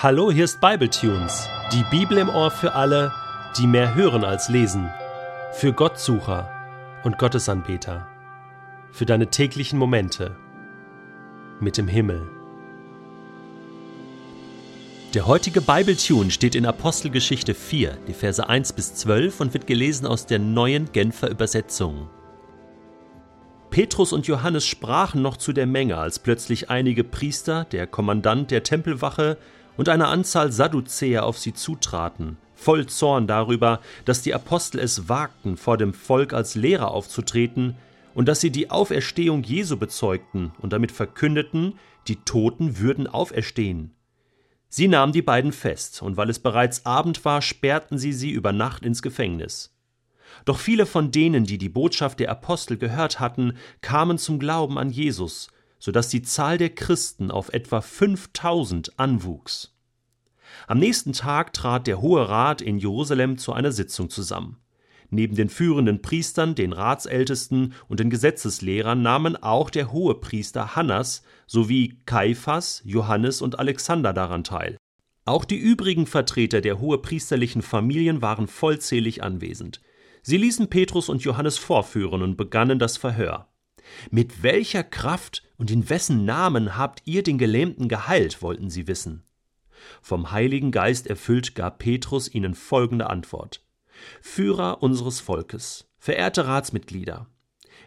Hallo, hier ist Bibletunes, die Bibel im Ohr für alle, die mehr hören als lesen, für Gottsucher und Gottesanbeter, für deine täglichen Momente mit dem Himmel. Der heutige Bibletune steht in Apostelgeschichte 4, die Verse 1 bis 12 und wird gelesen aus der neuen Genfer Übersetzung. Petrus und Johannes sprachen noch zu der Menge, als plötzlich einige Priester, der Kommandant der Tempelwache und eine Anzahl Sadduzäer auf sie zutraten, voll Zorn darüber, dass die Apostel es wagten, vor dem Volk als Lehrer aufzutreten und dass sie die Auferstehung Jesu bezeugten und damit verkündeten, die Toten würden auferstehen. Sie nahmen die beiden fest, und weil es bereits Abend war, sperrten sie sie über Nacht ins Gefängnis. Doch viele von denen, die die Botschaft der Apostel gehört hatten, kamen zum Glauben an Jesus, so dass die Zahl der Christen auf etwa 5000 anwuchs. Am nächsten Tag trat der Hohe Rat in Jerusalem zu einer Sitzung zusammen. Neben den führenden Priestern, den Ratsältesten und den Gesetzeslehrern nahmen auch der Hohepriester Hannas sowie Kaiphas, Johannes und Alexander daran teil. Auch die übrigen Vertreter der hohepriesterlichen Familien waren vollzählig anwesend. Sie ließen Petrus und Johannes vorführen und begannen das Verhör. Mit welcher Kraft und in wessen Namen habt ihr den Gelähmten geheilt, wollten sie wissen. Vom Heiligen Geist erfüllt gab Petrus ihnen folgende Antwort Führer unseres Volkes, verehrte Ratsmitglieder,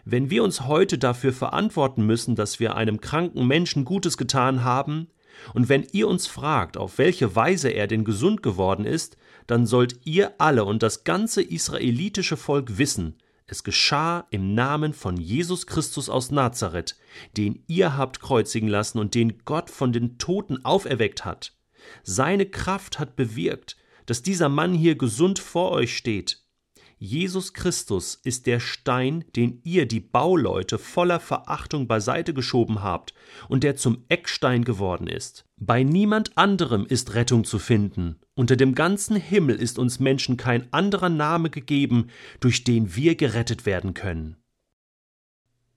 wenn wir uns heute dafür verantworten müssen, dass wir einem kranken Menschen Gutes getan haben, und wenn ihr uns fragt, auf welche Weise er denn gesund geworden ist, dann sollt ihr alle und das ganze israelitische Volk wissen, es geschah im Namen von Jesus Christus aus Nazareth, den ihr habt kreuzigen lassen und den Gott von den Toten auferweckt hat. Seine Kraft hat bewirkt, dass dieser Mann hier gesund vor euch steht. Jesus Christus ist der Stein, den ihr die Bauleute voller Verachtung beiseite geschoben habt und der zum Eckstein geworden ist. Bei niemand anderem ist Rettung zu finden. Unter dem ganzen Himmel ist uns Menschen kein anderer Name gegeben, durch den wir gerettet werden können.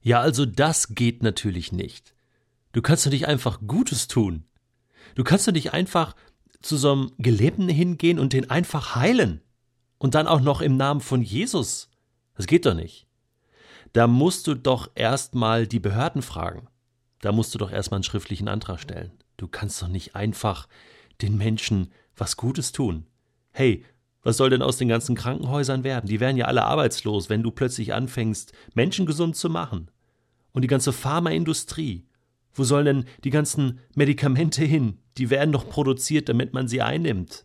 Ja, also das geht natürlich nicht. Du kannst doch nicht einfach Gutes tun. Du kannst doch nicht einfach zu so einem Gelebten hingehen und den einfach heilen. Und dann auch noch im Namen von Jesus. Das geht doch nicht. Da musst du doch erstmal die Behörden fragen. Da musst du doch erstmal einen schriftlichen Antrag stellen. Du kannst doch nicht einfach den Menschen was Gutes tun. Hey, was soll denn aus den ganzen Krankenhäusern werden? Die werden ja alle arbeitslos, wenn du plötzlich anfängst, Menschen gesund zu machen. Und die ganze Pharmaindustrie. Wo sollen denn die ganzen Medikamente hin? Die werden doch produziert, damit man sie einnimmt.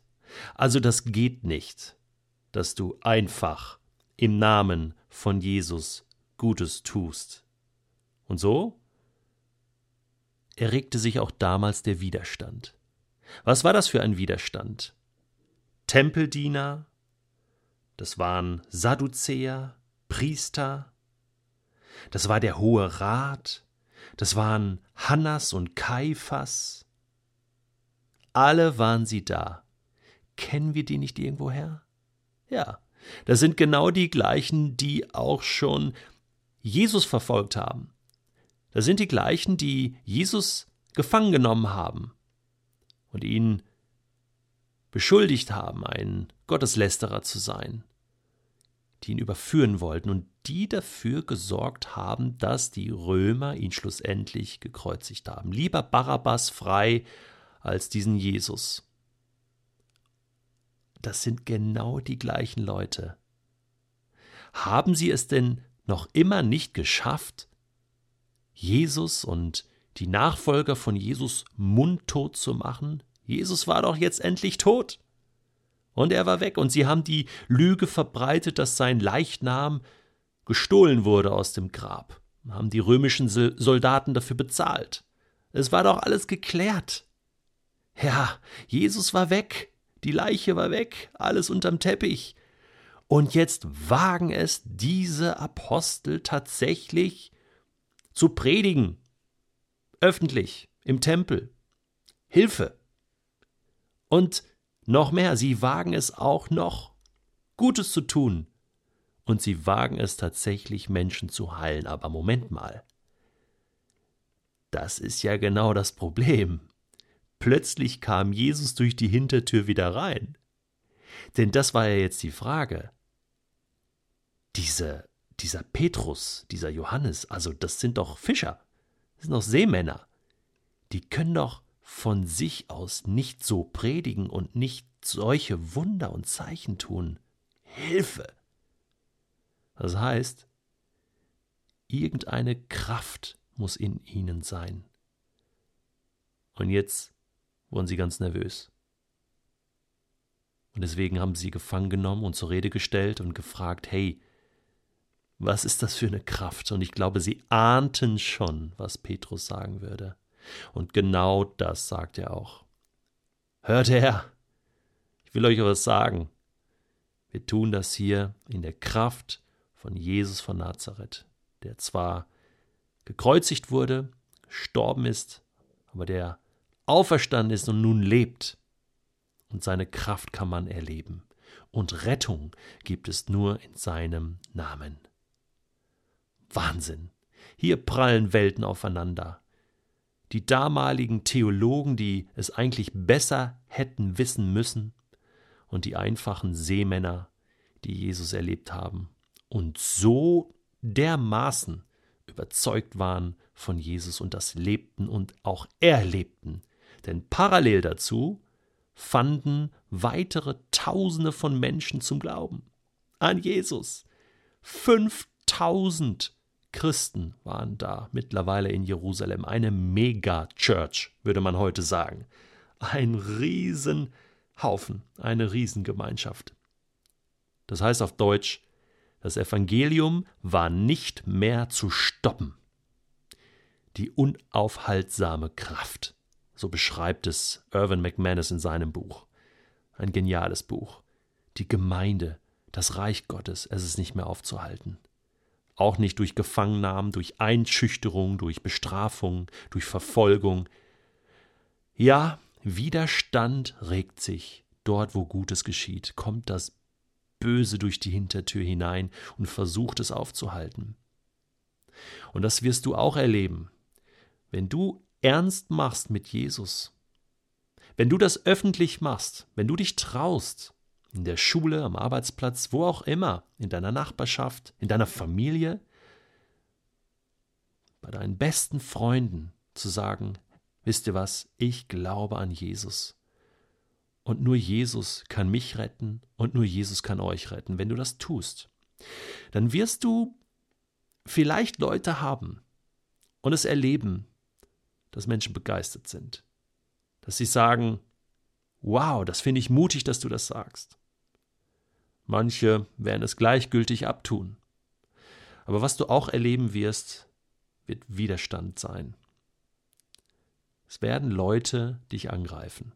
Also das geht nicht dass du einfach im Namen von Jesus Gutes tust. Und so erregte sich auch damals der Widerstand. Was war das für ein Widerstand? Tempeldiener, das waren Sadduzäer, Priester, das war der Hohe Rat, das waren Hannas und Kaiphas. Alle waren sie da. Kennen wir die nicht irgendwoher? Ja, das sind genau die gleichen, die auch schon Jesus verfolgt haben. Das sind die gleichen, die Jesus gefangen genommen haben und ihn beschuldigt haben, ein Gotteslästerer zu sein, die ihn überführen wollten und die dafür gesorgt haben, dass die Römer ihn schlussendlich gekreuzigt haben. Lieber Barabbas frei als diesen Jesus das sind genau die gleichen Leute. Haben sie es denn noch immer nicht geschafft, Jesus und die Nachfolger von Jesus mundtot zu machen? Jesus war doch jetzt endlich tot. Und er war weg, und sie haben die Lüge verbreitet, dass sein Leichnam gestohlen wurde aus dem Grab, haben die römischen Soldaten dafür bezahlt. Es war doch alles geklärt. Ja, Jesus war weg, die Leiche war weg, alles unterm Teppich. Und jetzt wagen es diese Apostel tatsächlich zu predigen. Öffentlich, im Tempel. Hilfe. Und noch mehr, sie wagen es auch noch, Gutes zu tun. Und sie wagen es tatsächlich, Menschen zu heilen. Aber Moment mal. Das ist ja genau das Problem. plötzlich kam Jesus durch die Hintertür wieder rein. Denn das war ja jetzt die Frage. Diese, dieser Petrus, dieser Johannes, also das sind doch Fischer, das sind doch Seemänner. Die können doch von sich aus nicht so predigen und nicht solche Wunder und Zeichen tun. Hilfe! Das heißt, irgendeine Kraft muss in ihnen sein. Und jetzt wurden sie ganz nervös. Und deswegen haben sie gefangen genommen und zur Rede gestellt und gefragt, hey, was ist das für eine Kraft? Und ich glaube, sie ahnten schon, was Petrus sagen würde. Und genau das sagt er auch. Hört her, ich will euch was sagen. Wir tun das hier in der Kraft von Jesus von Nazareth, der zwar gekreuzigt wurde, gestorben ist, aber der auferstanden ist und nun lebt. Und seine Kraft kann man erleben. Und Rettung gibt es nur in seinem Namen. Wahnsinn. Hier prallen Welten aufeinander. Die damaligen Theologen, die es eigentlich besser hätten wissen müssen, und die einfachen Seemänner, die Jesus erlebt haben und so dermaßen überzeugt waren von Jesus und das lebten und auch erlebten. Denn parallel dazu fanden weitere Tausende von Menschen zum Glauben an Jesus. 5000 Christen waren da mittlerweile in Jerusalem. Eine Mega-Church, würde man heute sagen. Ein Riesenhaufen, eine Riesengemeinschaft. Das heißt auf Deutsch, das Evangelium war nicht mehr zu stoppen. Die unaufhaltsame Kraft. So beschreibt es Irvin McManus in seinem Buch. Ein geniales Buch. Die Gemeinde, das Reich Gottes, es ist nicht mehr aufzuhalten auch nicht durch Gefangennahmen, durch Einschüchterung, durch Bestrafung, durch Verfolgung. Ja, Widerstand regt sich. Dort, wo Gutes geschieht, kommt das Böse durch die Hintertür hinein und versucht es aufzuhalten. Und das wirst du auch erleben. Wenn du ernst machst mit Jesus, wenn du das öffentlich machst, wenn du dich traust, in der Schule, am Arbeitsplatz, wo auch immer, in deiner Nachbarschaft, in deiner Familie, bei deinen besten Freunden zu sagen, wisst ihr was, ich glaube an Jesus. Und nur Jesus kann mich retten und nur Jesus kann euch retten. Wenn du das tust, dann wirst du vielleicht Leute haben und es erleben, dass Menschen begeistert sind. Dass sie sagen, wow, das finde ich mutig, dass du das sagst. Manche werden es gleichgültig abtun. Aber was du auch erleben wirst, wird Widerstand sein. Es werden Leute dich angreifen.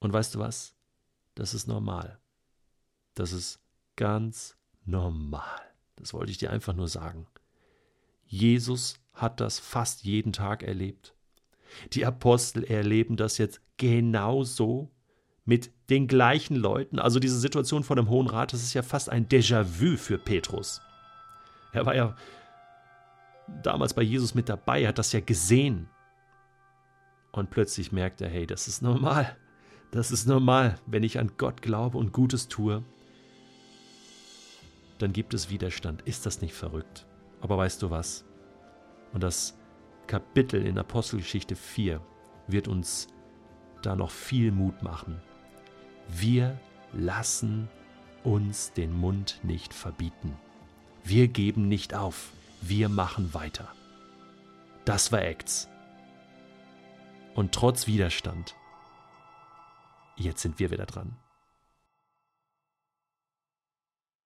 Und weißt du was? Das ist normal. Das ist ganz normal. Das wollte ich dir einfach nur sagen. Jesus hat das fast jeden Tag erlebt. Die Apostel erleben das jetzt genauso mit den gleichen Leuten. Also diese Situation vor dem Hohen Rat, das ist ja fast ein Déjà-vu für Petrus. Er war ja damals bei Jesus mit dabei, hat das ja gesehen. Und plötzlich merkt er, hey, das ist normal. Das ist normal, wenn ich an Gott glaube und Gutes tue. Dann gibt es Widerstand. Ist das nicht verrückt? Aber weißt du was? Und das Kapitel in Apostelgeschichte 4 wird uns da noch viel Mut machen. Wir lassen uns den Mund nicht verbieten. Wir geben nicht auf. Wir machen weiter. Das war Acts. Und trotz Widerstand, jetzt sind wir wieder dran.